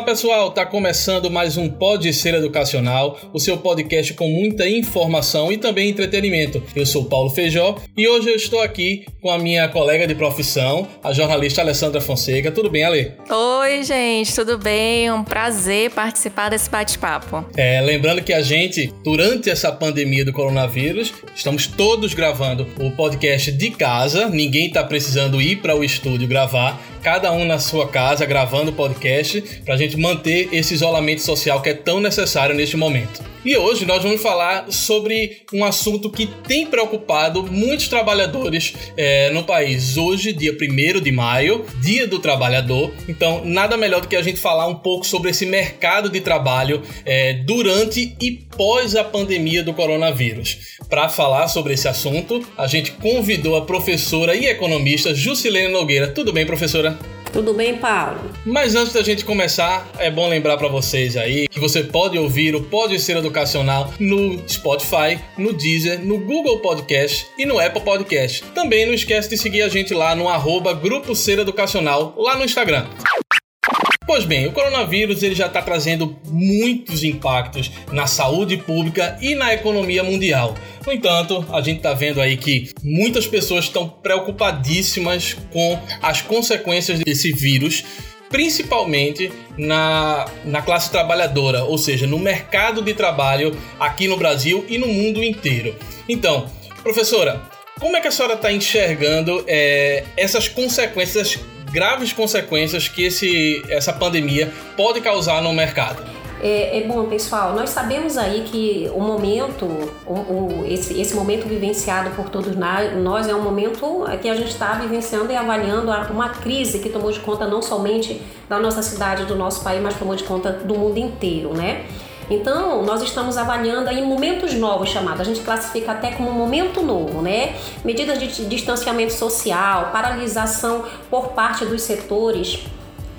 Olá pessoal, tá começando mais um Pode Ser Educacional, o seu podcast com muita informação e também entretenimento. Eu sou Paulo Feijó e hoje eu estou aqui com a minha colega de profissão, a jornalista Alessandra Fonseca. Tudo bem, Ale? Oi, gente, tudo bem? Um prazer participar desse bate-papo. É, lembrando que a gente, durante essa pandemia do coronavírus, estamos todos gravando o podcast de casa, ninguém está precisando ir para o estúdio gravar, cada um na sua casa gravando o podcast para a gente manter esse isolamento social que é tão necessário neste momento. E hoje nós vamos falar sobre um assunto que tem preocupado muitos trabalhadores é, no país. Hoje, dia 1 de maio, dia do trabalhador. Então, nada melhor do que a gente falar um pouco sobre esse mercado de trabalho é, durante e pós a pandemia do coronavírus. Para falar sobre esse assunto, a gente convidou a professora e economista Jusilene Nogueira. Tudo bem, professora? Tudo bem, Paulo? Mas antes da gente começar, é bom lembrar para vocês aí que você pode ouvir o Pode Ser Educacional no Spotify, no Deezer, no Google Podcast e no Apple Podcast. Também não esquece de seguir a gente lá no arroba Grupo Ser Educacional, lá no Instagram. Pois bem, o coronavírus ele já está trazendo muitos impactos na saúde pública e na economia mundial. No entanto, a gente está vendo aí que muitas pessoas estão preocupadíssimas com as consequências desse vírus principalmente na, na classe trabalhadora, ou seja, no mercado de trabalho aqui no Brasil e no mundo inteiro. Então, professora, como é que a senhora está enxergando é, essas consequências graves consequências que esse, essa pandemia pode causar no mercado. É, é, bom, pessoal, nós sabemos aí que o momento, o, o, esse, esse momento vivenciado por todos nós é um momento que a gente está vivenciando e avaliando uma crise que tomou de conta não somente da nossa cidade, do nosso país, mas tomou de conta do mundo inteiro, né? Então, nós estamos avaliando aí momentos novos chamados, a gente classifica até como momento novo, né? Medidas de distanciamento social, paralisação por parte dos setores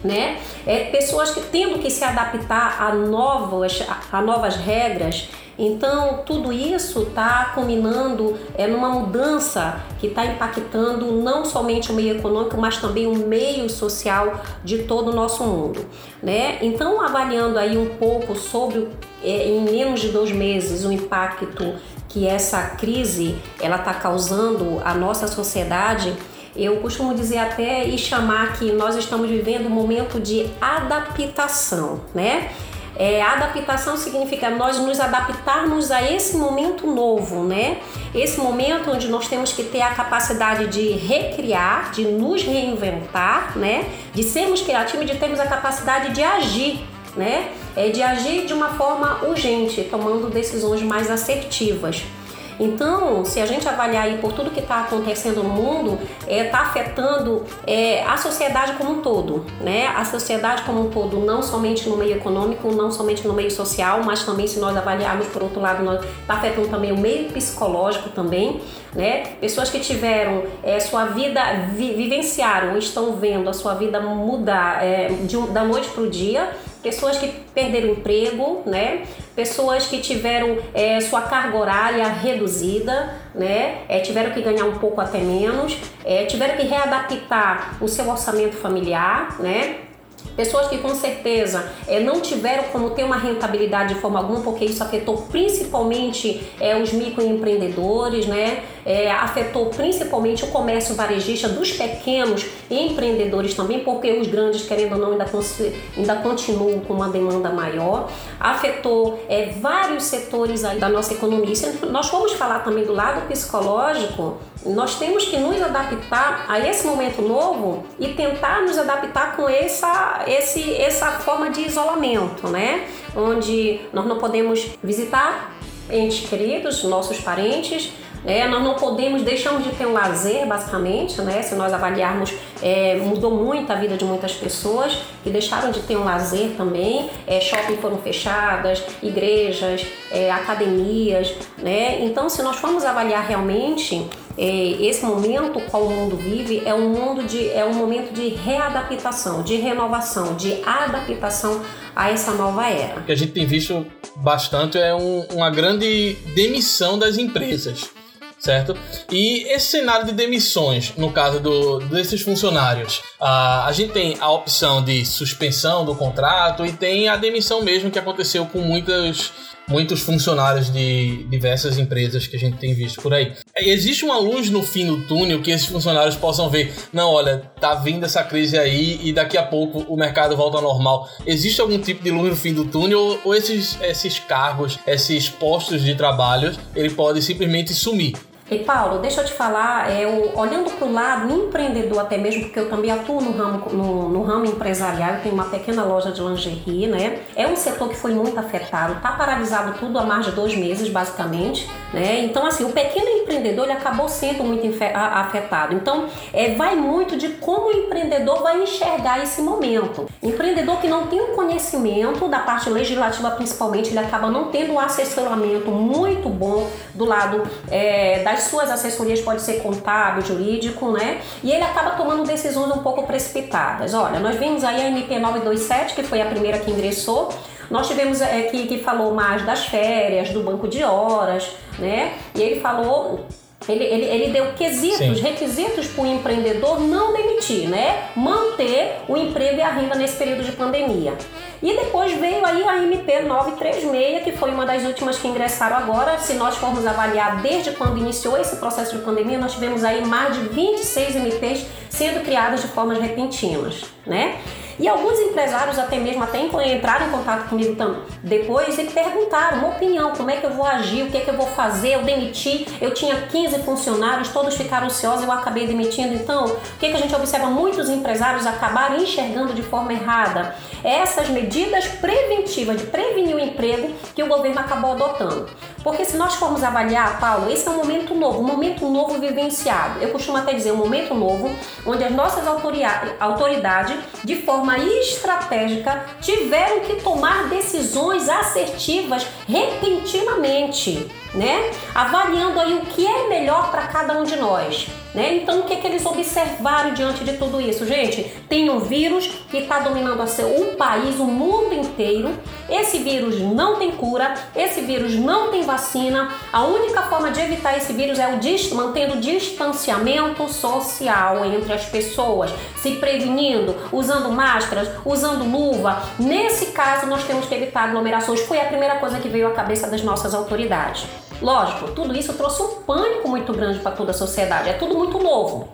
né? É, pessoas que tendo que se adaptar a novas, a, novas regras então, tudo isso está culminando é, numa mudança que está impactando não somente o meio econômico, mas também o meio social de todo o nosso mundo. Né? Então, avaliando aí um pouco sobre, é, em menos de dois meses, o impacto que essa crise ela está causando à nossa sociedade, eu costumo dizer até e chamar que nós estamos vivendo um momento de adaptação, né? É, adaptação significa nós nos adaptarmos a esse momento novo, né? Esse momento onde nós temos que ter a capacidade de recriar, de nos reinventar, né? De sermos criativos, de termos a capacidade de agir, né? É de agir de uma forma urgente, tomando decisões mais assertivas. Então, se a gente avaliar aí por tudo que está acontecendo no mundo, está é, tá afetando é, a sociedade como um todo, né? A sociedade como um todo, não somente no meio econômico, não somente no meio social, mas também se nós avaliarmos por outro lado, está afetando também o meio psicológico também, né? Pessoas que tiveram é, sua vida, vi, vivenciaram, estão vendo a sua vida mudar é, de, da noite para o dia, pessoas que perderam emprego, né? Pessoas que tiveram é, sua carga horária reduzida, né? É, tiveram que ganhar um pouco até menos, é, tiveram que readaptar o seu orçamento familiar, né? Pessoas que com certeza é, não tiveram como ter uma rentabilidade de forma alguma, porque isso afetou principalmente é, os microempreendedores, né? É, afetou principalmente o comércio varejista dos pequenos empreendedores também, porque os grandes, querendo ou não, ainda, ainda continuam com uma demanda maior. Afetou é, vários setores da nossa economia. Se nós vamos falar também do lado psicológico, nós temos que nos adaptar a esse momento novo e tentar nos adaptar com essa, esse, essa forma de isolamento, né? Onde nós não podemos visitar entes queridos, nossos parentes, é, nós não podemos, deixamos de ter um lazer, basicamente, né? Se nós avaliarmos, é, mudou muito a vida de muitas pessoas que deixaram de ter um lazer também. É, shopping foram fechadas, igrejas, é, academias, né? Então, se nós formos avaliar realmente é, esse momento qual o mundo vive é um mundo de é um momento de readaptação, de renovação, de adaptação a essa nova era. O que a gente tem visto bastante é um, uma grande demissão das empresas certo? E esse cenário de demissões, no caso do, desses funcionários, a, a gente tem a opção de suspensão do contrato e tem a demissão mesmo que aconteceu com muitas muitos funcionários de diversas empresas que a gente tem visto por aí. Existe uma luz no fim do túnel que esses funcionários possam ver, não, olha, tá vindo essa crise aí e daqui a pouco o mercado volta ao normal. Existe algum tipo de luz no fim do túnel ou esses, esses cargos, esses postos de trabalho, ele pode simplesmente sumir? E Paulo, deixa eu te falar, é, o, olhando para o lado empreendedor até mesmo, porque eu também atuo no ramo, no, no, ramo empresarial, eu tenho uma pequena loja de lingerie, né? É um setor que foi muito afetado, está paralisado tudo há mais de dois meses, basicamente, né? Então, assim, o pequeno empreendedor ele acabou sendo muito afetado. Então, é, vai muito de como o empreendedor vai enxergar esse momento. Empreendedor que não tem o conhecimento da parte legislativa, principalmente, ele acaba não tendo um assessoramento muito bom do lado é, das suas assessorias pode ser contábil, jurídico, né? E ele acaba tomando decisões um pouco precipitadas. Olha, nós vimos aí a MP 927, que foi a primeira que ingressou. Nós tivemos é, que, que falou mais das férias, do banco de horas, né? E ele falou ele, ele, ele deu quesitos, Sim. requisitos para o empreendedor não demitir, né? Manter o emprego e a renda nesse período de pandemia. E depois veio aí a MP 936, que foi uma das últimas que ingressaram agora. Se nós formos avaliar desde quando iniciou esse processo de pandemia, nós tivemos aí mais de 26 MPs sendo criadas de formas repentinas, né? E alguns empresários até mesmo até entraram em contato comigo depois e perguntaram uma opinião, como é que eu vou agir, o que é que eu vou fazer, eu demiti, eu tinha 15 funcionários, todos ficaram ansiosos, eu acabei demitindo. Então, o que, é que a gente observa? Muitos empresários acabaram enxergando de forma errada essas medidas preventivas de prevenir o emprego que o governo acabou adotando. Porque se nós formos avaliar, Paulo, esse é um momento novo, um momento novo vivenciado. Eu costumo até dizer um momento novo, onde as nossas autoridades, de forma estratégica, tiveram que tomar decisões assertivas repentinamente né? Avaliando aí o que é melhor para cada um de nós. Né? Então, o que, que eles observaram diante de tudo isso? Gente, tem um vírus que está dominando o país, o mundo inteiro. Esse vírus não tem cura, esse vírus não tem vacina. A única forma de evitar esse vírus é o dist mantendo distanciamento social entre as pessoas, se prevenindo, usando máscaras, usando luva. Nesse caso, nós temos que evitar aglomerações. Foi a primeira coisa que veio à cabeça das nossas autoridades. Lógico, tudo isso trouxe um pânico muito grande para toda a sociedade. É tudo muito novo.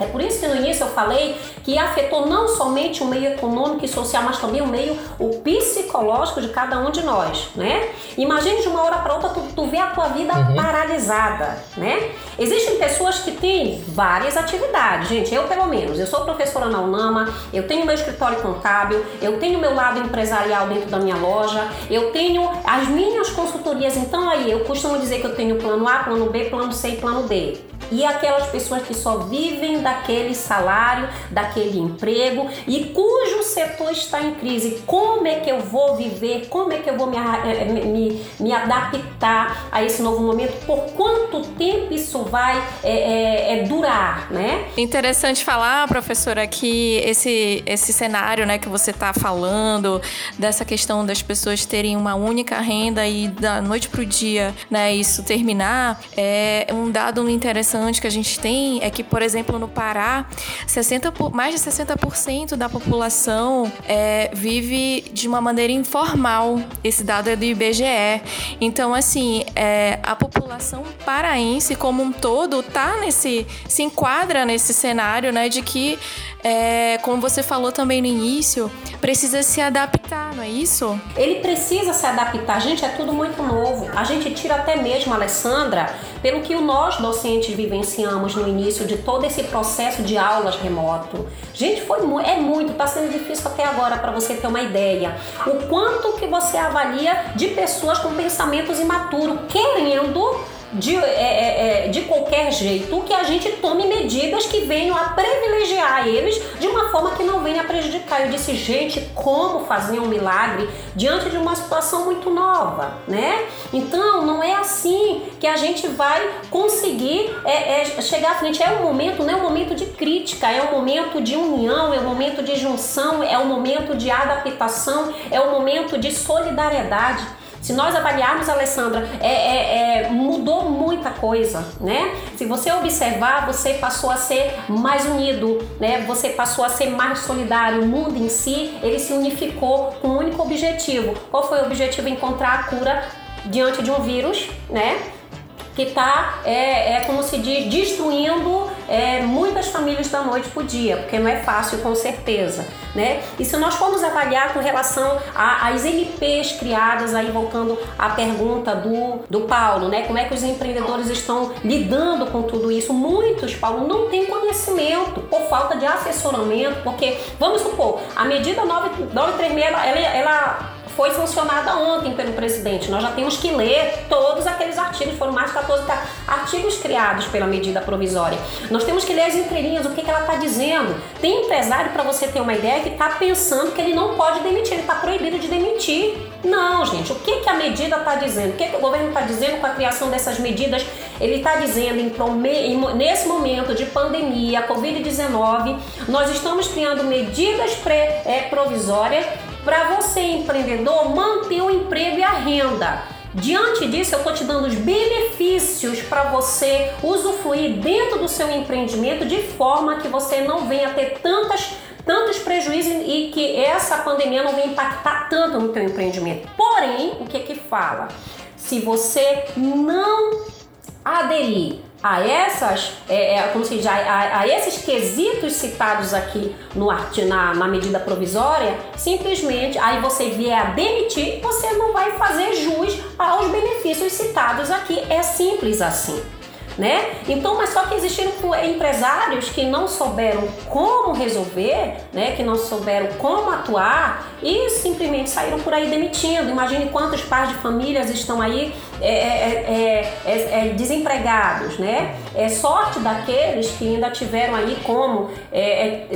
É por isso que no início eu falei que afetou não somente o meio econômico e social, mas também o meio o psicológico de cada um de nós, né? Imagine de uma hora para outra tu, tu vê a tua vida uhum. paralisada, né? Existem pessoas que têm várias atividades, gente, eu pelo menos, eu sou professora na UNAMA, eu tenho meu escritório contábil, eu tenho meu lado empresarial dentro da minha loja, eu tenho as minhas consultorias, então aí eu costumo dizer que eu tenho plano A, plano B, plano C e plano D e aquelas pessoas que só vivem daquele salário, daquele emprego e cujo setor está em crise. Como é que eu vou viver? Como é que eu vou me, eh, me, me adaptar a esse novo momento? Por quanto tempo isso vai é, é, durar, né? Interessante falar, professora, que esse, esse cenário né, que você está falando, dessa questão das pessoas terem uma única renda e da noite para o dia né, isso terminar, é um dado interessante interessante que a gente tem é que, por exemplo, no Pará, 60 mais de 60% da população é, vive de uma maneira informal. Esse dado é do IBGE. Então, assim, é, a população paraense como um todo tá nesse, se enquadra nesse cenário, né, de que é, como você falou também no início, precisa se adaptar, não é isso? Ele precisa se adaptar. Gente, é tudo muito novo. A gente tira até mesmo, Alessandra, pelo que nós docentes vivenciamos no início de todo esse processo de aulas remoto. Gente, foi é muito, está sendo difícil até agora para você ter uma ideia. O quanto que você avalia de pessoas com pensamentos imaturos, querendo de, é, é, é, de qualquer jeito que a gente tome medidas que venham a privilegiar eles de uma forma que não venha a prejudicar. Eu disse, gente, como fazer um milagre diante de uma situação muito nova, né? Então, não é assim que a gente vai conseguir é, é, chegar à frente. É um momento, não é um momento de crítica, é um momento de união, é um momento de junção, é um momento de adaptação, é um momento de solidariedade. Se nós avaliarmos, Alessandra, é, é, é, mudou muita coisa, né? Se você observar, você passou a ser mais unido, né? Você passou a ser mais solidário. O mundo em si, ele se unificou com um único objetivo. Qual foi o objetivo? Encontrar a cura diante de um vírus, né? que está, é, é como se diz, destruindo é, muitas famílias da noite o dia, porque não é fácil com certeza. Né? E se nós formos avaliar com relação às NPs criadas, aí voltando à pergunta do, do Paulo, né? como é que os empreendedores estão lidando com tudo isso? Muitos, Paulo, não têm conhecimento por falta de assessoramento, porque, vamos supor, a medida 936, ela, ela, ela foi sancionada ontem pelo presidente. Nós já temos que ler todos aqueles artigos, foram mais de 14 artigos criados pela medida provisória. Nós temos que ler as entrelinhas, o que, que ela está dizendo. Tem empresário, para você ter uma ideia, que está pensando que ele não pode demitir, ele está proibido de demitir. Não, gente, o que, que a medida está dizendo? O que, que o governo está dizendo com a criação dessas medidas? Ele está dizendo, em, nesse momento de pandemia, Covid-19, nós estamos criando medidas pré, é, provisórias para você, empreendedor, manter o emprego e a renda. Diante disso, eu estou te dando os benefícios para você usufruir dentro do seu empreendimento de forma que você não venha ter tantas, tantos prejuízos e que essa pandemia não venha impactar tanto no teu empreendimento. Porém, o que que fala? Se você não aderir a essas, é, é, como se diz, a, a, esses quesitos citados aqui no na, na medida provisória, simplesmente aí você vier a demitir, você não vai fazer jus aos benefícios citados aqui. É simples assim né? Então, mas só que existiram empresários que não souberam como resolver, né? Que não souberam como atuar e simplesmente saíram por aí demitindo. Imagine quantos pais de famílias estão aí é, é, é, é desempregados, né? É sorte daqueles que ainda tiveram aí como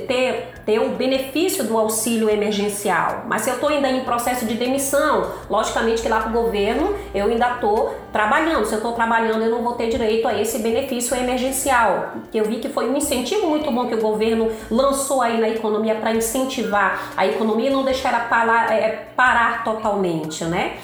ter, ter o benefício do auxílio emergencial. Mas se eu estou ainda em processo de demissão, logicamente que lá para o governo eu ainda estou trabalhando. Se eu estou trabalhando, eu não vou ter direito a esse benefício emergencial. Que eu vi que foi um incentivo muito bom que o governo lançou aí na economia para incentivar a economia e não deixar ela parar, é, parar totalmente, né?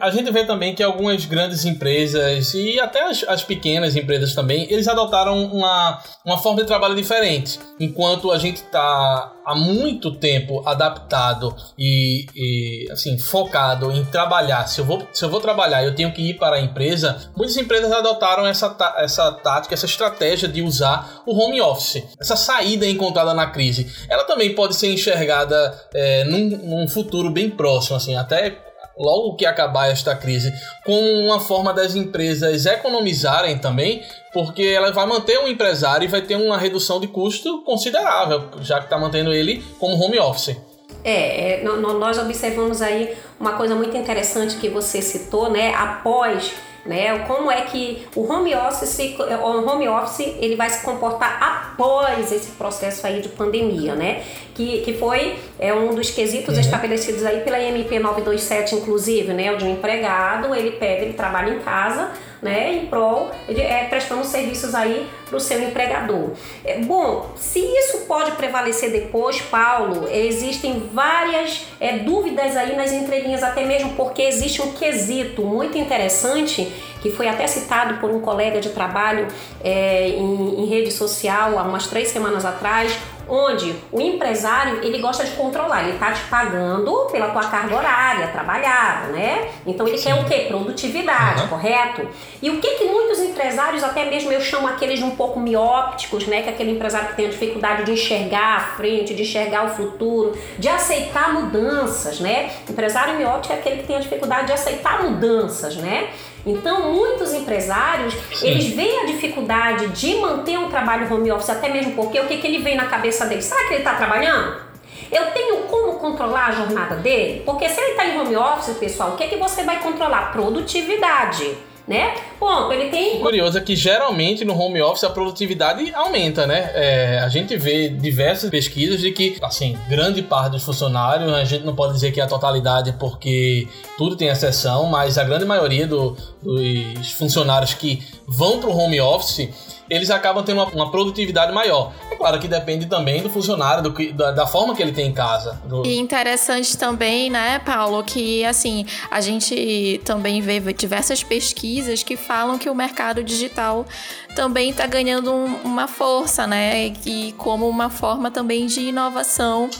A gente vê também que algumas grandes empresas e até as, as, pequenas empresas também, eles adotaram uma, uma forma de trabalho diferente. Enquanto a gente está há muito tempo adaptado e, e, assim focado em trabalhar. Se eu vou, se eu vou trabalhar, eu tenho que ir para a empresa. Muitas empresas adotaram essa, essa tática, essa estratégia de usar o home office. Essa saída encontrada na crise, ela também pode ser enxergada é, num, num futuro bem próximo, assim, até logo que acabar esta crise, como uma forma das empresas economizarem também, porque ela vai manter o empresário e vai ter uma redução de custo considerável, já que está mantendo ele como home office. É, é, nós observamos aí uma coisa muito interessante que você citou, né? Após né? Como é que o home office, o home office ele vai se comportar após esse processo aí de pandemia, né? Que, que foi é um dos quesitos uhum. estabelecidos aí pela MP 927, inclusive, né? O de um empregado, ele pega, ele trabalha em casa, né, em prol, é, prestando serviços aí para o seu empregador. É, bom, se isso pode prevalecer depois, Paulo, existem várias é, dúvidas aí nas entrelinhas, até mesmo porque existe um quesito muito interessante que foi até citado por um colega de trabalho em, em rede social há umas três semanas atrás, onde o empresário ele gosta de controlar, ele está te pagando pela tua carga horária trabalhada, né? Então ele Sim. quer o quê? Produtividade, uhum. correto? E o que que muitos empresários, até mesmo eu chamo aqueles de um pouco miópticos, né? Que é aquele empresário que tem a dificuldade de enxergar a frente, de enxergar o futuro, de aceitar mudanças, né? empresário mióptico é aquele que tem a dificuldade de aceitar mudanças, né? Então, muitos empresários, Sim. eles veem a dificuldade de manter um trabalho home office, até mesmo porque o que, que ele vem na cabeça dele? Será que ele está trabalhando? Eu tenho como controlar a jornada dele? Porque se ele está em home office, pessoal, o que, que você vai controlar? Produtividade. Né? Ponto, ele tem. O curioso é que geralmente no home office a produtividade aumenta, né? É, a gente vê diversas pesquisas de que, assim, grande parte dos funcionários, a gente não pode dizer que é a totalidade porque tudo tem exceção, mas a grande maioria do, dos funcionários que vão para o home office eles acabam tendo uma, uma, produtividade maior. É claro que depende também do funcionário, do, da, da forma que ele tem em casa. Do... E interessante também, né, Paulo, que assim, a gente também vê diversas pesquisas que falam que o mercado digital também está ganhando um, uma força, né? E como uma forma também de inovação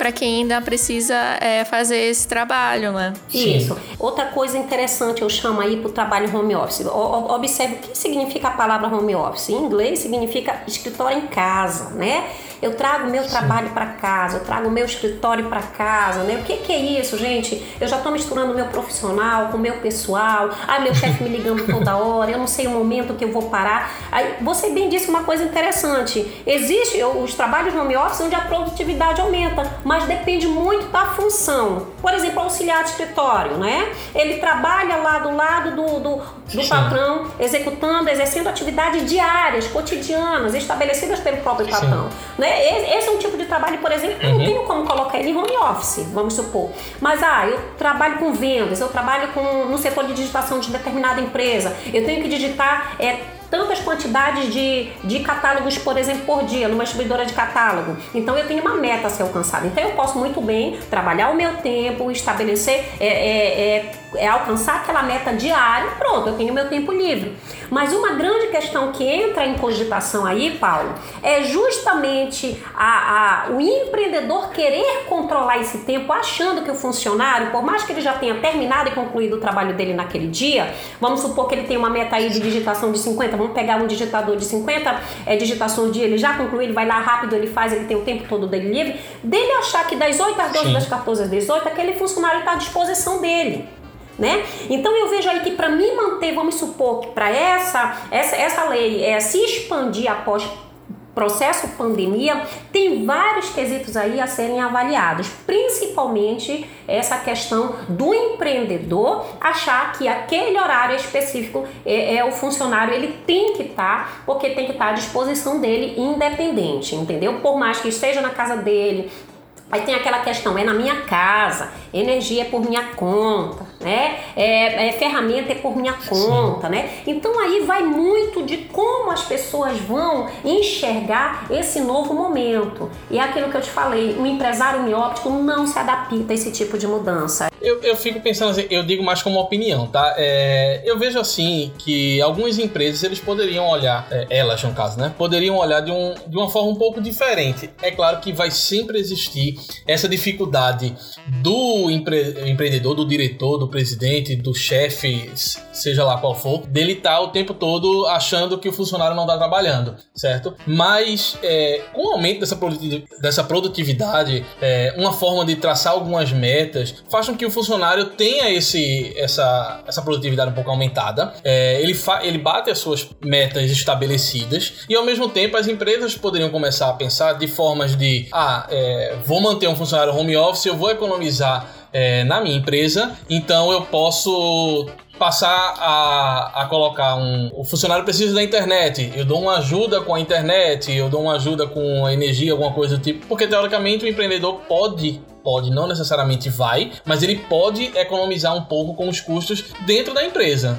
para quem ainda precisa é, fazer esse trabalho, né? Isso. Outra coisa interessante eu chamo aí para o trabalho home office. O, observe o que significa a palavra home office. Em inglês significa escritório em casa, né? Eu trago meu trabalho para casa, eu trago meu escritório para casa, né? O que, que, é isso, gente? Eu já estou misturando meu profissional com meu pessoal. Ah, meu chefe me ligando toda hora, eu não sei o momento que eu vou parar. Aí, você bem disse uma coisa interessante. Existe os trabalhos home office onde a produtividade aumenta, mas depende muito da função. Por exemplo, auxiliar de escritório, né? Ele trabalha lá do lado do, do, do patrão, executando, exercendo atividades diárias, cotidianas, estabelecidas pelo próprio patrão. Né? Esse é um tipo de trabalho, por exemplo, uhum. eu não tenho como colocar ele em home office, vamos supor. Mas, ah, eu trabalho com vendas, eu trabalho com, no setor de digitação de determinada empresa, eu tenho que digitar é, tantas quantidades de, de catálogos, por exemplo, por dia, numa distribuidora de catálogo. Então eu tenho uma meta a ser alcançada. Então eu posso muito bem trabalhar o meu tempo, estabelecer, é, é, é, é alcançar aquela meta diária, pronto, eu tenho meu tempo livre. Mas uma grande questão que entra em cogitação aí, Paulo, é justamente a, a, o empreendedor querer controlar esse tempo, achando que o funcionário, por mais que ele já tenha terminado e concluído o trabalho dele naquele dia, vamos supor que ele tem uma meta aí de digitação de 50, vamos pegar um digitador de 50 é, digitações dia, ele já concluiu, ele vai lá rápido, ele faz, ele tem o tempo todo dele livre, dele achar que das 8 às 12, Sim. das 14 às 18, aquele funcionário está à disposição dele. Né? Então eu vejo aí que para me manter, vamos supor que para essa, essa essa lei é, se expandir após processo pandemia, tem vários quesitos aí a serem avaliados, principalmente essa questão do empreendedor achar que aquele horário específico é, é o funcionário, ele tem que estar, tá, porque tem que estar tá à disposição dele independente, entendeu? Por mais que esteja na casa dele, Aí tem aquela questão, é na minha casa, energia é por minha conta, né? É, é ferramenta é por minha conta, Sim. né? Então aí vai muito de como as pessoas vão enxergar esse novo momento. E é aquilo que eu te falei, o empresário mióptico não se adapta a esse tipo de mudança. Eu, eu fico pensando assim, eu digo mais como opinião, tá? É, eu vejo assim que algumas empresas eles poderiam olhar, é, elas no caso, né? Poderiam olhar de, um, de uma forma um pouco diferente. É claro que vai sempre existir essa dificuldade do empre empreendedor, do diretor, do presidente, do chefe, seja lá qual for, dele estar tá o tempo todo achando que o funcionário não está trabalhando, certo? Mas é, com o aumento dessa, dessa produtividade, é, uma forma de traçar algumas metas faz com que o funcionário tenha esse, essa, essa produtividade um pouco aumentada. É, ele, ele bate as suas metas estabelecidas e ao mesmo tempo as empresas poderiam começar a pensar de formas de ah, é, vou manter um funcionário home office, eu vou economizar é, na minha empresa, então eu posso passar a, a colocar um. O funcionário precisa da internet. Eu dou uma ajuda com a internet, eu dou uma ajuda com a energia, alguma coisa do tipo. Porque teoricamente o empreendedor pode pode, não necessariamente vai, mas ele pode economizar um pouco com os custos dentro da empresa.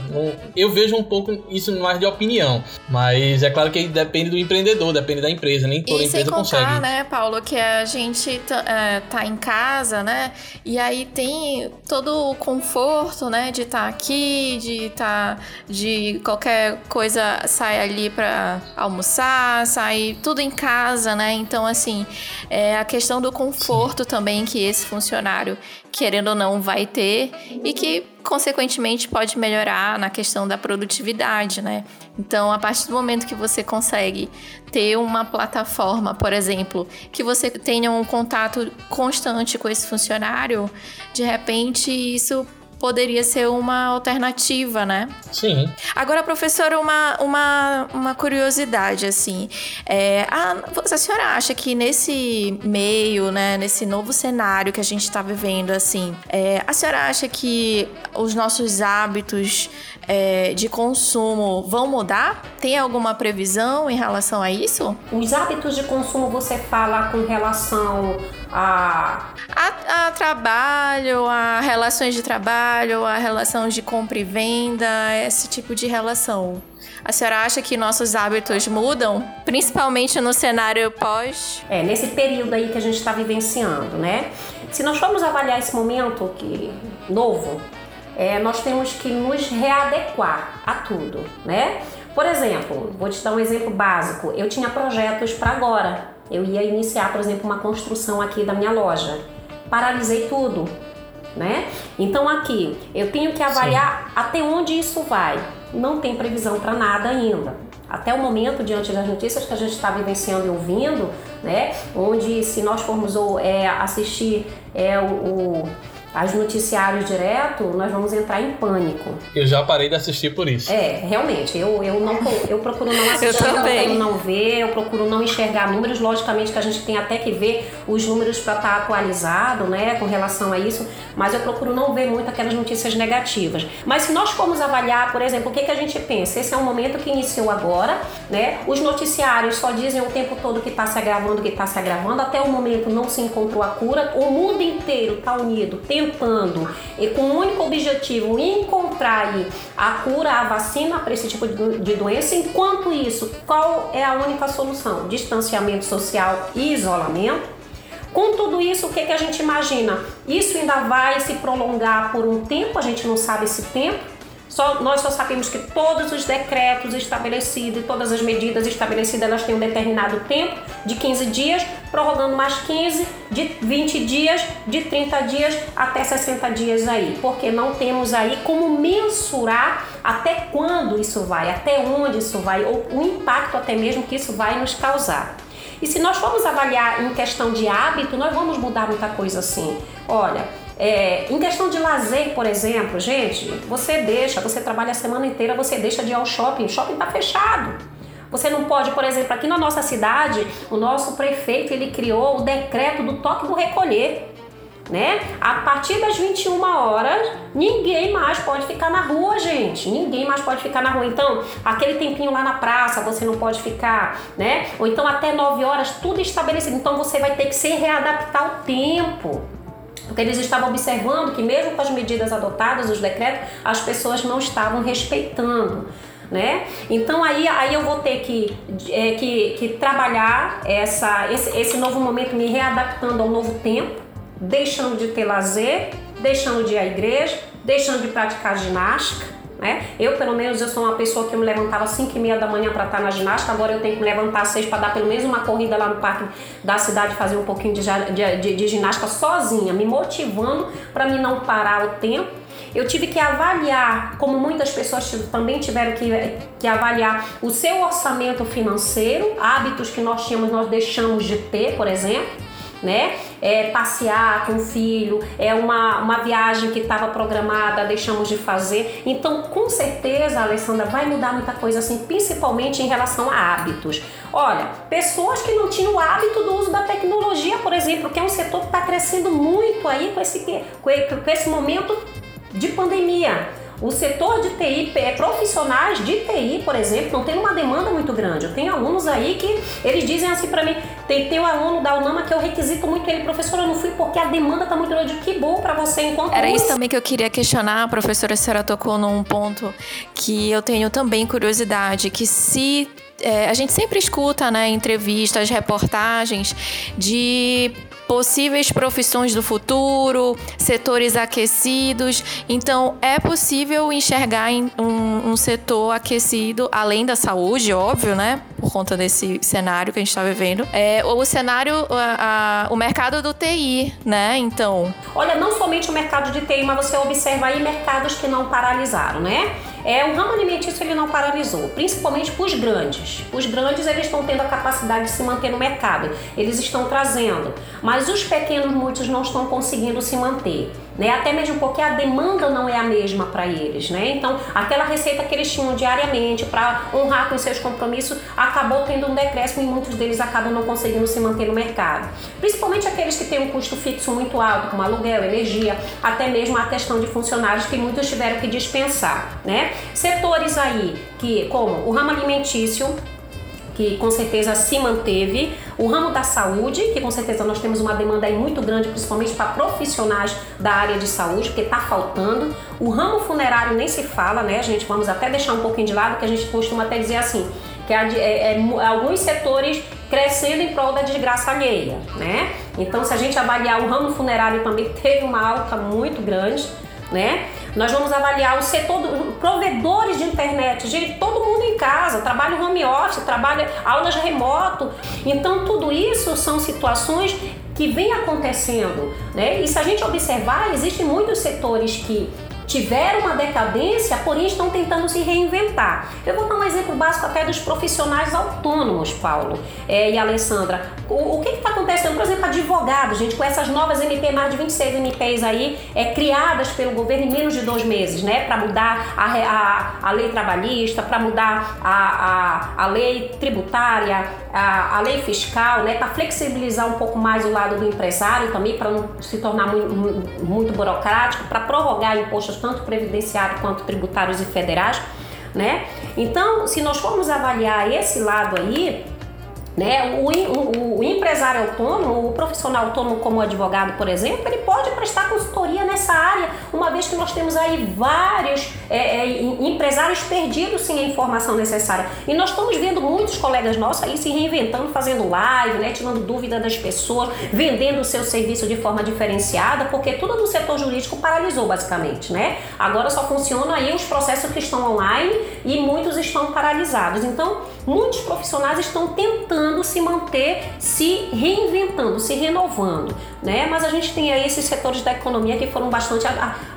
Eu vejo um pouco isso mais de opinião, mas é claro que depende do empreendedor, depende da empresa, nem toda e empresa sem contar, consegue. né, Paulo, que a gente tá, é, tá em casa, né, e aí tem todo o conforto, né, de estar tá aqui, de tá, de qualquer coisa sai ali para almoçar, sai tudo em casa, né, então assim, é a questão do conforto Sim. também que esse funcionário, querendo ou não, vai ter e que, consequentemente, pode melhorar na questão da produtividade, né? Então, a partir do momento que você consegue ter uma plataforma, por exemplo, que você tenha um contato constante com esse funcionário, de repente isso poderia ser uma alternativa, né? Sim. Agora, professora, uma, uma, uma curiosidade, assim. É, a, a senhora acha que nesse meio, né, nesse novo cenário que a gente está vivendo, assim, é, a senhora acha que os nossos hábitos é, de consumo vão mudar? Tem alguma previsão em relação a isso? Os hábitos de consumo você fala com relação a... a... a trabalho, a relações de trabalho, a relação de compra e venda, esse tipo de relação. A senhora acha que nossos hábitos mudam, principalmente no cenário pós? É, nesse período aí que a gente está vivenciando, né? Se nós formos avaliar esse momento que novo, é, nós temos que nos readequar a tudo, né? Por exemplo, vou te dar um exemplo básico. Eu tinha projetos para agora. Eu ia iniciar, por exemplo, uma construção aqui da minha loja. Paralisei tudo, né? Então aqui eu tenho que avaliar Sim. até onde isso vai. Não tem previsão para nada ainda. Até o momento, diante das notícias que a gente está vivenciando e ouvindo, né? Onde se nós formos é, assistir é, o, o as noticiários direto, nós vamos entrar em pânico. Eu já parei de assistir por isso. É, realmente. Eu, eu, não, eu procuro não assistir, eu, também. não ver, eu procuro não enxergar números. Logicamente que a gente tem até que ver os números para estar tá atualizado, né, com relação a isso, mas eu procuro não ver muito aquelas notícias negativas. Mas se nós formos avaliar, por exemplo, o que, que a gente pensa? Esse é um momento que iniciou agora, né? Os noticiários só dizem o tempo todo que está se agravando, que está se agravando. Até o momento não se encontrou a cura. O mundo inteiro está unido, tem tentando e com o único objetivo encontrar a cura, a vacina para esse tipo de doença. Enquanto isso, qual é a única solução? Distanciamento social e isolamento. Com tudo isso, o que, que a gente imagina? Isso ainda vai se prolongar por um tempo, a gente não sabe esse tempo. Só, nós só sabemos que todos os decretos estabelecidos, todas as medidas estabelecidas, elas têm um determinado tempo de 15 dias, prorrogando mais 15, de 20 dias, de 30 dias até 60 dias aí, porque não temos aí como mensurar até quando isso vai, até onde isso vai, ou o impacto até mesmo que isso vai nos causar. E se nós formos avaliar em questão de hábito, nós vamos mudar muita coisa assim. Olha, é, em questão de lazer, por exemplo, gente, você deixa, você trabalha a semana inteira, você deixa de ir ao shopping, o shopping está fechado. Você não pode, por exemplo, aqui na nossa cidade, o nosso prefeito ele criou o decreto do toque do recolher. Né? A partir das 21 horas, ninguém mais pode ficar na rua, gente. Ninguém mais pode ficar na rua. Então, aquele tempinho lá na praça, você não pode ficar, né? Ou então até 9 horas, tudo estabelecido. Então você vai ter que se readaptar ao tempo porque eles estavam observando que mesmo com as medidas adotadas, os decretos, as pessoas não estavam respeitando. Né? Então aí, aí eu vou ter que, é, que, que trabalhar essa, esse, esse novo momento, me readaptando ao novo tempo, deixando de ter lazer, deixando de ir à igreja, deixando de praticar ginástica, né? Eu, pelo menos, eu sou uma pessoa que me levantava às 5 e meia da manhã para estar na ginástica, agora eu tenho que me levantar às 6 para dar pelo menos uma corrida lá no parque da cidade, fazer um pouquinho de, de, de, de ginástica sozinha, me motivando para mim não parar o tempo. Eu tive que avaliar, como muitas pessoas também tiveram que, que avaliar o seu orçamento financeiro, hábitos que nós tínhamos, nós deixamos de ter, por exemplo né? É passear com o filho, é uma, uma viagem que estava programada, deixamos de fazer. Então, com certeza, Alessandra, vai mudar muita coisa assim, principalmente em relação a hábitos. Olha, pessoas que não tinham o hábito do uso da tecnologia, por exemplo, que é um setor que está crescendo muito aí com esse, com esse momento de pandemia. O setor de TI, é, profissionais de TI, por exemplo, não tem uma demanda muito grande. Eu tenho alunos aí que eles dizem assim para mim: tem, tem um aluno da UNAMA que eu requisito muito ele, professora, eu não fui porque a demanda tá muito grande. Que bom para você enquanto. Era isso também que eu queria questionar, a professora Sara tocou num ponto que eu tenho também curiosidade, que se é, a gente sempre escuta, né, entrevistas, reportagens de possíveis profissões do futuro, setores aquecidos. Então, é possível enxergar um, um setor aquecido, além da saúde, óbvio, né? Por conta desse cenário que a gente está vivendo. É, o cenário, a, a, o mercado do TI, né? Então. Olha, não somente o mercado de TI, mas você observa aí mercados que não paralisaram, né? É, o ramo alimentício ele não paralisou, principalmente para os grandes. Os grandes eles estão tendo a capacidade de se manter no mercado, eles estão trazendo, mas os pequenos muitos não estão conseguindo se manter. Né? Até mesmo porque a demanda não é a mesma para eles, né? Então, aquela receita que eles tinham diariamente para honrar com seus compromissos acabou tendo um decréscimo e muitos deles acabam não conseguindo se manter no mercado. Principalmente aqueles que têm um custo fixo muito alto, como aluguel, energia, até mesmo a questão de funcionários que muitos tiveram que dispensar, né? Setores aí que, como o ramo alimentício, que com certeza se manteve. O ramo da saúde, que com certeza nós temos uma demanda aí muito grande, principalmente para profissionais da área de saúde, porque está faltando. O ramo funerário nem se fala, né, gente? Vamos até deixar um pouquinho de lado, que a gente costuma até dizer assim, que é, é, é alguns setores crescendo em prol da desgraça alheia, né? Então, se a gente avaliar o ramo funerário também teve uma alta muito grande, né? Nós vamos avaliar o setor dos provedores de internet, gente, todo mundo em casa, trabalha home office, trabalha aulas remoto. Então, tudo isso são situações que vem acontecendo, né? E se a gente observar, existem muitos setores que tiveram uma decadência, porém estão tentando se reinventar. Eu vou dar um exemplo básico até dos profissionais autônomos, Paulo é, e Alessandra. O, o que está acontecendo? Por exemplo, advogados, gente, com essas novas MP, mais de 26 MPs aí, é, criadas pelo governo em menos de dois meses, né? Para mudar a, a, a lei trabalhista, para mudar a, a, a lei tributária, a, a lei fiscal, né? Para flexibilizar um pouco mais o lado do empresário também, para não se tornar muito, muito burocrático, para prorrogar impostos tanto previdenciários quanto tributários e federais, né? Então, se nós formos avaliar esse lado aí, né? O, o, o, empresário autônomo, o profissional autônomo como advogado, por exemplo, ele pode prestar consultoria nessa área, uma vez que nós temos aí vários é, é, empresários perdidos sem a informação necessária. E nós estamos vendo muitos colegas nossos aí se reinventando, fazendo live, né? tirando dúvida das pessoas, vendendo o seu serviço de forma diferenciada, porque tudo no setor jurídico paralisou basicamente. Né? Agora só funcionam aí os processos que estão online e muitos estão paralisados. Então, muitos profissionais estão tentando se manter, se reinventando, se renovando, né? Mas a gente tem aí esses setores da economia que foram bastante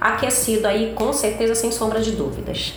aquecidos aí, com certeza, sem sombra de dúvidas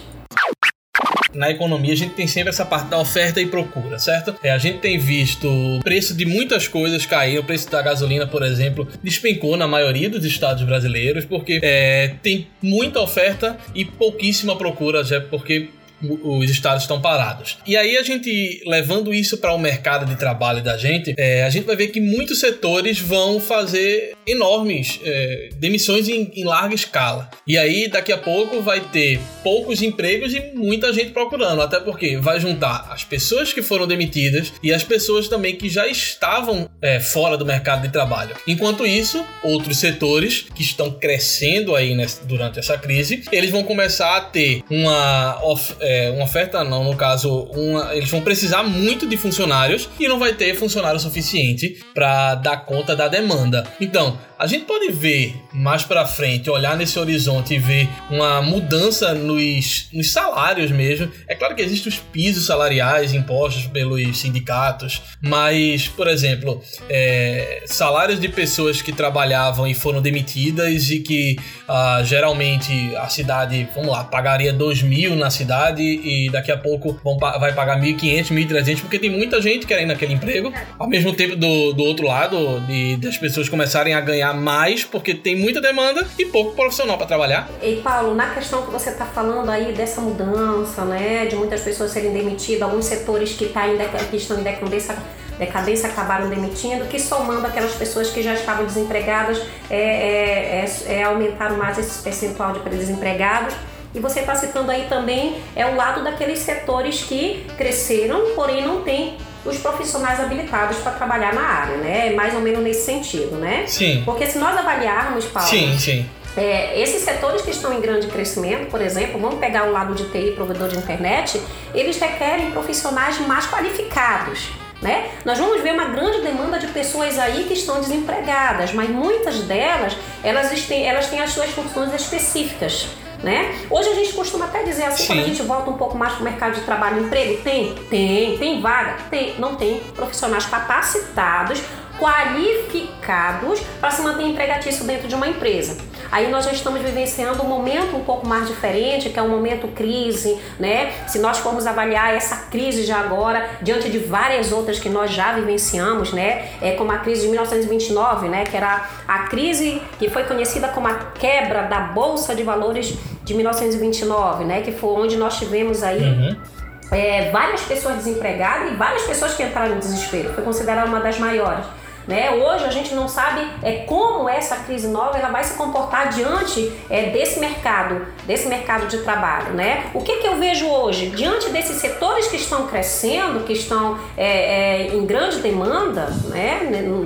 na economia a gente tem sempre essa parte da oferta e procura, certo? É, a gente tem visto o preço de muitas coisas cair, o preço da gasolina, por exemplo, despencou na maioria dos estados brasileiros, porque é, tem muita oferta e pouquíssima procura, já porque os estados estão parados. E aí a gente levando isso para o mercado de trabalho da gente, é, a gente vai ver que muitos setores vão fazer enormes é, demissões em, em, larga escala. E aí daqui a pouco vai ter poucos empregos e muita gente procurando, até porque vai juntar as pessoas que foram demitidas e as pessoas também que já estavam é, fora do mercado de trabalho. Enquanto isso, outros setores que estão crescendo aí nessa, durante essa crise, eles vão começar a ter uma é, uma oferta não, no caso, uma, eles vão precisar muito de funcionários e não vai ter funcionário suficiente para dar conta da demanda. Então, a gente pode ver mais para frente, olhar nesse horizonte e ver uma mudança nos, nos salários mesmo. É claro que existem os pisos salariais impostos pelos sindicatos, mas, por exemplo, é, salários de pessoas que trabalhavam e foram demitidas e que ah, geralmente a cidade, vamos lá, pagaria 2 mil na cidade e daqui a pouco vão, vai pagar 1.500, 1.300, porque tem muita gente querendo aquele emprego. Ao mesmo tempo, do, do outro lado, de, das pessoas começarem a ganhar mais, porque tem muita demanda e pouco profissional para trabalhar. E Paulo, na questão que você está falando aí dessa mudança, né, de muitas pessoas serem demitidas, alguns setores que, tá em, que estão em decadência decadência acabaram demitindo, que somando aquelas pessoas que já estavam desempregadas, é, é, é, é aumentaram mais esse percentual de desempregados. E você está citando aí também é o lado daqueles setores que cresceram, porém não tem os profissionais habilitados para trabalhar na área, né? Mais ou menos nesse sentido, né? Sim. Porque se nós avaliarmos, Paulo, sim, sim. É, esses setores que estão em grande crescimento, por exemplo, vamos pegar o lado de TI, provedor de internet, eles requerem profissionais mais qualificados. Né? Nós vamos ver uma grande demanda de pessoas aí que estão desempregadas, mas muitas delas elas têm, elas têm as suas funções específicas. Né? Hoje a gente costuma até dizer assim, Sim. quando a gente volta um pouco mais para o mercado de trabalho, emprego, tem? Tem. Tem vaga? Tem. Não tem profissionais capacitados, qualificados para se manter empregatício dentro de uma empresa. Aí nós já estamos vivenciando um momento um pouco mais diferente, que é um momento crise, né? Se nós formos avaliar essa crise de agora, diante de várias outras que nós já vivenciamos, né? É como a crise de 1929, né? Que era a crise que foi conhecida como a quebra da Bolsa de Valores de 1929, né? Que foi onde nós tivemos aí. Uhum é, várias pessoas desempregadas e várias pessoas que entraram em desespero. Foi considerada uma das maiores. Né? Hoje a gente não sabe é, como essa crise nova ela vai se comportar diante é, desse mercado, desse mercado de trabalho. Né? O que, que eu vejo hoje? Diante desses setores que estão crescendo, que estão é, é em grande demanda né?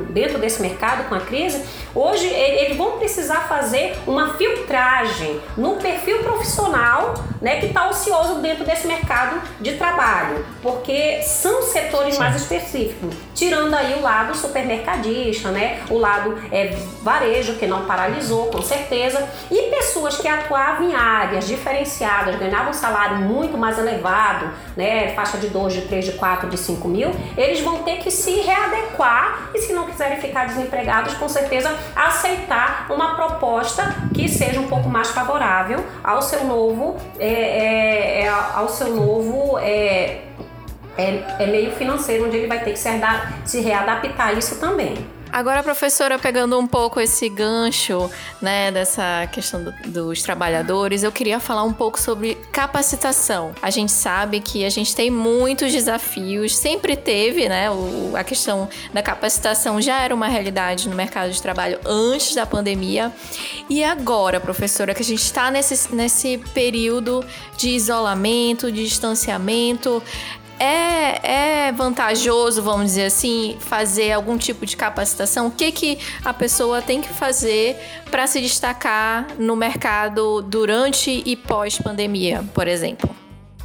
dentro desse mercado com a crise, hoje eles vão precisar fazer uma filtragem no perfil profissional né, que está ocioso dentro desse mercado de trabalho, porque são setores Sim. mais específicos, tirando aí o lado supermercado atacadista, né? O lado é, varejo, que não paralisou, com certeza. E pessoas que atuavam em áreas diferenciadas, ganhavam um salário muito mais elevado, né? Faixa de 2, de 3, de 4, de 5 mil, eles vão ter que se readequar e, se não quiserem ficar desempregados, com certeza aceitar uma proposta que seja um pouco mais favorável ao seu novo, é, é, é ao seu novo é, é, é meio financeiro, onde ele vai ter que se, se readaptar a isso também. Agora, professora, pegando um pouco esse gancho, né, dessa questão do, dos trabalhadores, eu queria falar um pouco sobre capacitação. A gente sabe que a gente tem muitos desafios, sempre teve, né, o, a questão da capacitação já era uma realidade no mercado de trabalho antes da pandemia. E agora, professora, que a gente está nesse, nesse período de isolamento, de distanciamento, é, é vantajoso, vamos dizer assim, fazer algum tipo de capacitação? O que, que a pessoa tem que fazer para se destacar no mercado durante e pós-pandemia, por exemplo?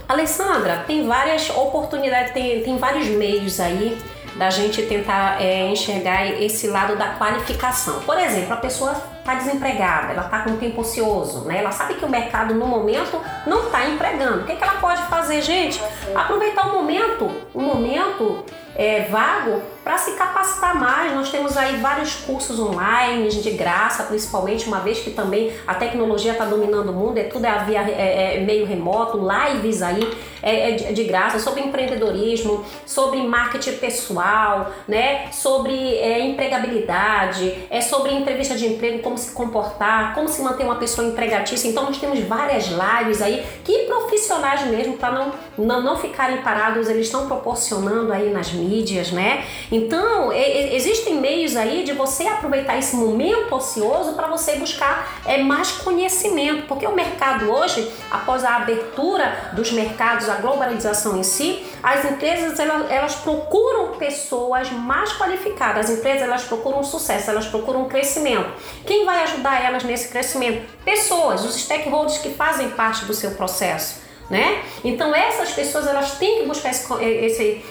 Alessandra, tem várias oportunidades, tem, tem vários meios aí da gente tentar é, enxergar esse lado da qualificação. Por exemplo, a pessoa está desempregada, ela está com tempo ocioso, né? Ela sabe que o mercado no momento não está empregando. O que, que ela pode fazer, gente? Aproveitar o momento, o momento é, vago para se capacitar mais. Nós temos aí vários cursos online de graça, principalmente uma vez que também a tecnologia está dominando o mundo, é tudo é via é, é meio remoto, lives aí é, é de, de, graça sobre empreendedorismo, sobre marketing pessoal, né? Sobre é, empregabilidade, é sobre entrevista de emprego, como se comportar, como se manter uma pessoa empregatícia. Então nós temos várias lives aí que profissionais mesmo para não, não não ficarem parados, eles estão proporcionando aí nas mídias mídias, né? Então, e, existem meios aí de você aproveitar esse momento ocioso para você buscar é, mais conhecimento, porque o mercado hoje, após a abertura dos mercados, a globalização em si, as empresas elas, elas procuram pessoas mais qualificadas, as empresas elas procuram sucesso, elas procuram crescimento. Quem vai ajudar elas nesse crescimento? Pessoas, os stakeholders que fazem parte do seu processo. Né? Então essas pessoas elas têm que buscar esse, esse,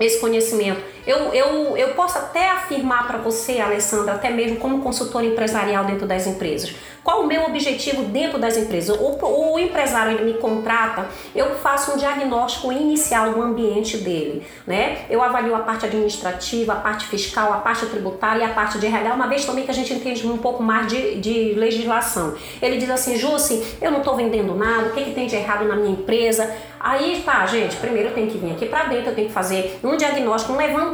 esse conhecimento. Eu, eu, eu posso até afirmar para você, Alessandra, até mesmo como consultor empresarial dentro das empresas. Qual o meu objetivo dentro das empresas? O, o empresário ele me contrata, eu faço um diagnóstico inicial do ambiente dele. Né? Eu avalio a parte administrativa, a parte fiscal, a parte tributária e a parte de RH, uma vez também que a gente entende um pouco mais de, de legislação. Ele diz assim, Jussi, eu não estou vendendo nada, o que, que tem de errado na minha empresa? Aí tá, gente, primeiro eu tenho que vir aqui para dentro, eu tenho que fazer um diagnóstico, um levantamento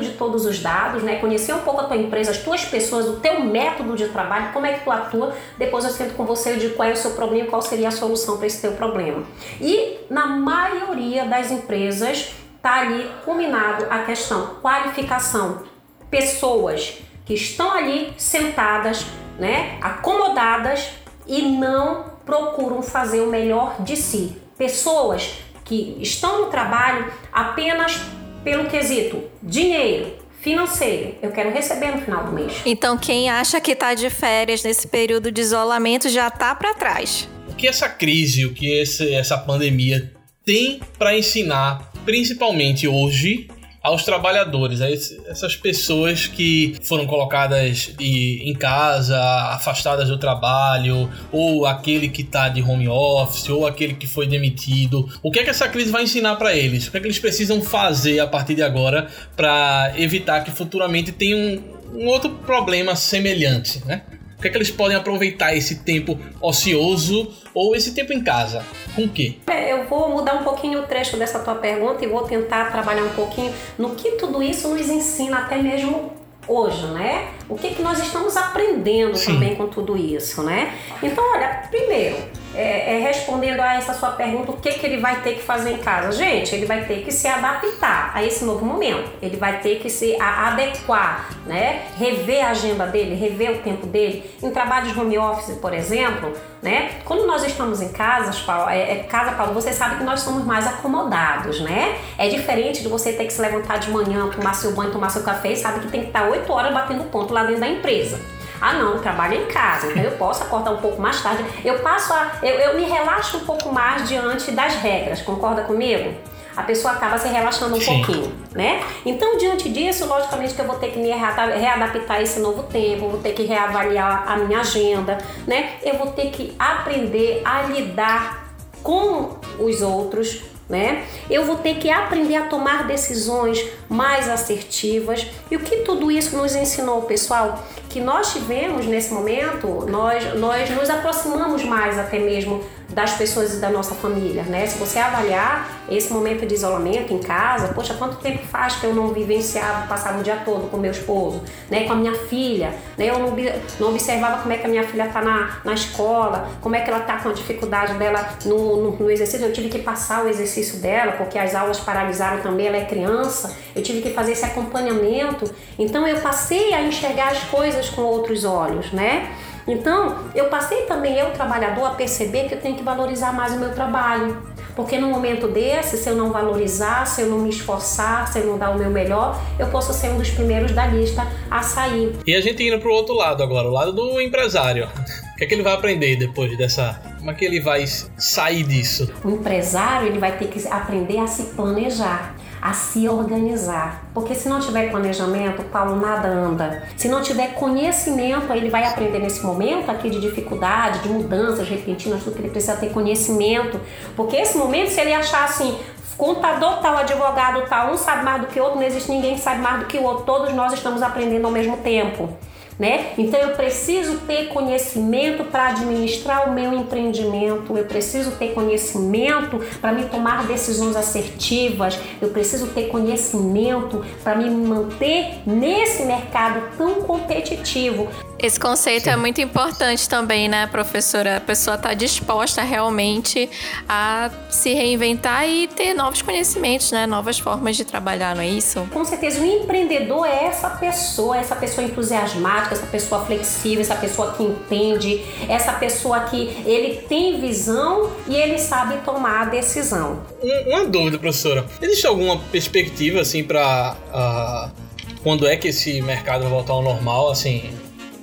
de todos os dados, né? Conhecer um pouco a tua empresa, as tuas pessoas, o teu método de trabalho, como é que tu atua. Depois eu sento com você e digo qual é o seu problema, qual seria a solução para esse teu problema. E na maioria das empresas tá ali combinado a questão qualificação, pessoas que estão ali sentadas, né, acomodadas e não procuram fazer o melhor de si pessoas que estão no trabalho apenas pelo quesito dinheiro, financeiro. Eu quero receber no final do mês. Então, quem acha que está de férias nesse período de isolamento já está para trás. O que essa crise, o que esse, essa pandemia tem para ensinar, principalmente hoje, aos trabalhadores, a essas pessoas que foram colocadas em casa, afastadas do trabalho, ou aquele que está de home office, ou aquele que foi demitido. O que é que essa crise vai ensinar para eles? O que é que eles precisam fazer a partir de agora para evitar que futuramente tenham um, um outro problema semelhante, né? O que é que eles podem aproveitar esse tempo ocioso ou esse tempo em casa? Com o quê? É, eu vou mudar um pouquinho o trecho dessa tua pergunta e vou tentar trabalhar um pouquinho no que tudo isso nos ensina até mesmo hoje, né? O que, que nós estamos aprendendo Sim. também com tudo isso, né? Então, olha, primeiro, é, é, respondendo a essa sua pergunta, o que, que ele vai ter que fazer em casa? Gente, ele vai ter que se adaptar a esse novo momento. Ele vai ter que se adequar, né? Rever a agenda dele, rever o tempo dele. Em trabalhos home office, por exemplo, né? Quando nós estamos em casa, Paulo, é, é, casa, Paulo, você sabe que nós somos mais acomodados, né? É diferente de você ter que se levantar de manhã, tomar seu banho, tomar seu café e sabe que tem que estar 8 horas batendo ponto lá dentro da empresa. Ah, não, trabalho em casa, então eu posso acordar um pouco mais tarde. Eu passo a. Eu, eu me relaxo um pouco mais diante das regras, concorda comigo? a pessoa acaba se relaxando um Sim. pouquinho, né? Então, diante disso, logicamente que eu vou ter que me readaptar a esse novo tempo, vou ter que reavaliar a minha agenda, né? Eu vou ter que aprender a lidar com os outros, né? Eu vou ter que aprender a tomar decisões mais assertivas. E o que tudo isso nos ensinou, pessoal? Que nós tivemos nesse momento, nós, nós nos aproximamos mais até mesmo das pessoas e da nossa família, né? Se você avaliar esse momento de isolamento em casa, poxa, quanto tempo faz que eu não vivenciava, passava o dia todo com meu esposo, né? Com a minha filha, né? Eu não, não observava como é que a minha filha tá na, na escola, como é que ela tá com a dificuldade dela no, no, no exercício. Eu tive que passar o exercício dela, porque as aulas paralisaram também, ela é criança. Eu tive que fazer esse acompanhamento. Então eu passei a enxergar as coisas com outros olhos, né? Então, eu passei também, eu trabalhador, a perceber que eu tenho que valorizar mais o meu trabalho. Porque no momento desse, se eu não valorizar, se eu não me esforçar, se eu não dar o meu melhor, eu posso ser um dos primeiros da lista a sair. E a gente indo para o outro lado agora, o lado do empresário. O que é que ele vai aprender depois dessa. Como é que ele vai sair disso? O empresário ele vai ter que aprender a se planejar a se organizar. Porque se não tiver planejamento, Paulo, nada anda. Se não tiver conhecimento, ele vai aprender nesse momento aqui de dificuldade, de mudanças repentinas, tudo que ele precisa ter conhecimento. Porque esse momento, se ele achar assim, contador tal, advogado tal, um sabe mais do que o outro, não existe ninguém que sabe mais do que o outro, todos nós estamos aprendendo ao mesmo tempo né? Então eu preciso ter conhecimento para administrar o meu empreendimento, eu preciso ter conhecimento para me tomar decisões assertivas, eu preciso ter conhecimento para me manter nesse mercado tão competitivo. Esse conceito é Sim. é muito importante também, né, professora? A pessoa está disposta realmente a se reinventar e ter novos conhecimentos, né? Novas formas de trabalhar, não é isso? Com certeza. O empreendedor é essa pessoa, essa pessoa entusiasmática, essa pessoa flexível, essa pessoa que entende, essa pessoa que ele tem visão e ele sabe tomar a decisão. Uma dúvida, professora. Existe alguma perspectiva, assim, para uh, ah, quando é que esse mercado vai voltar ao normal, assim?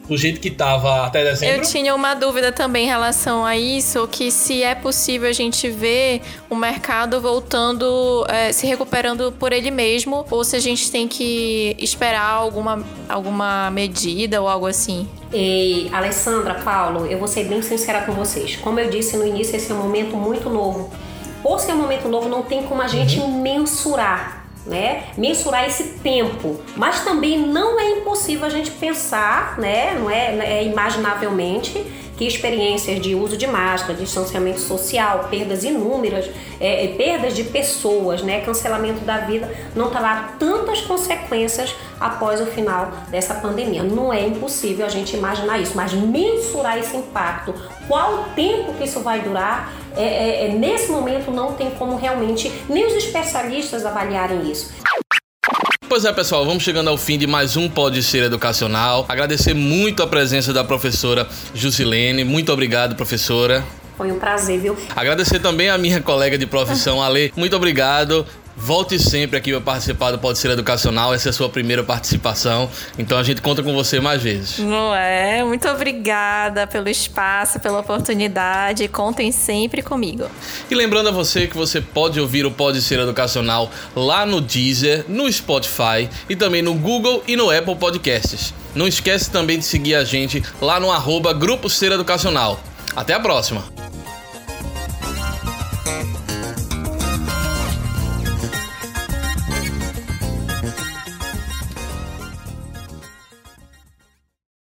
Do jeito que estava até dezembro. Eu tinha uma dúvida também em relação a isso, que se é possível a gente ver o mercado voltando, é, se recuperando por ele mesmo, ou se a gente tem que esperar alguma, alguma medida ou algo assim. E Alessandra, Paulo, eu vou ser bem sincera com vocês. Como eu disse no início, esse é um momento muito novo. Por ser um momento novo, não tem como a gente uhum. mensurar né, mensurar esse tempo, mas também não é impossível a gente pensar, né, não é, é imaginavelmente que experiências de uso de máscara, distanciamento social, perdas inúmeras, é, é, perdas de pessoas, né, cancelamento da vida, não terá tantas consequências após o final dessa pandemia. Não é impossível a gente imaginar isso, mas mensurar esse impacto, qual o tempo que isso vai durar, é, é nesse momento não tem como realmente nem os especialistas avaliarem isso. Pois é, pessoal, vamos chegando ao fim de mais um Pode Ser Educacional. Agradecer muito a presença da professora Jusilene. Muito obrigado, professora. Foi um prazer, viu? Agradecer também a minha colega de profissão, Ale. Muito obrigado. Volte sempre aqui para participar do Pode Ser Educacional. Essa é a sua primeira participação. Então a gente conta com você mais vezes. Não é? Muito obrigada pelo espaço, pela oportunidade. Contem sempre comigo. E lembrando a você que você pode ouvir o Pode Ser Educacional lá no Deezer, no Spotify e também no Google e no Apple Podcasts. Não esquece também de seguir a gente lá no arroba Grupo Ser Educacional. Até a próxima!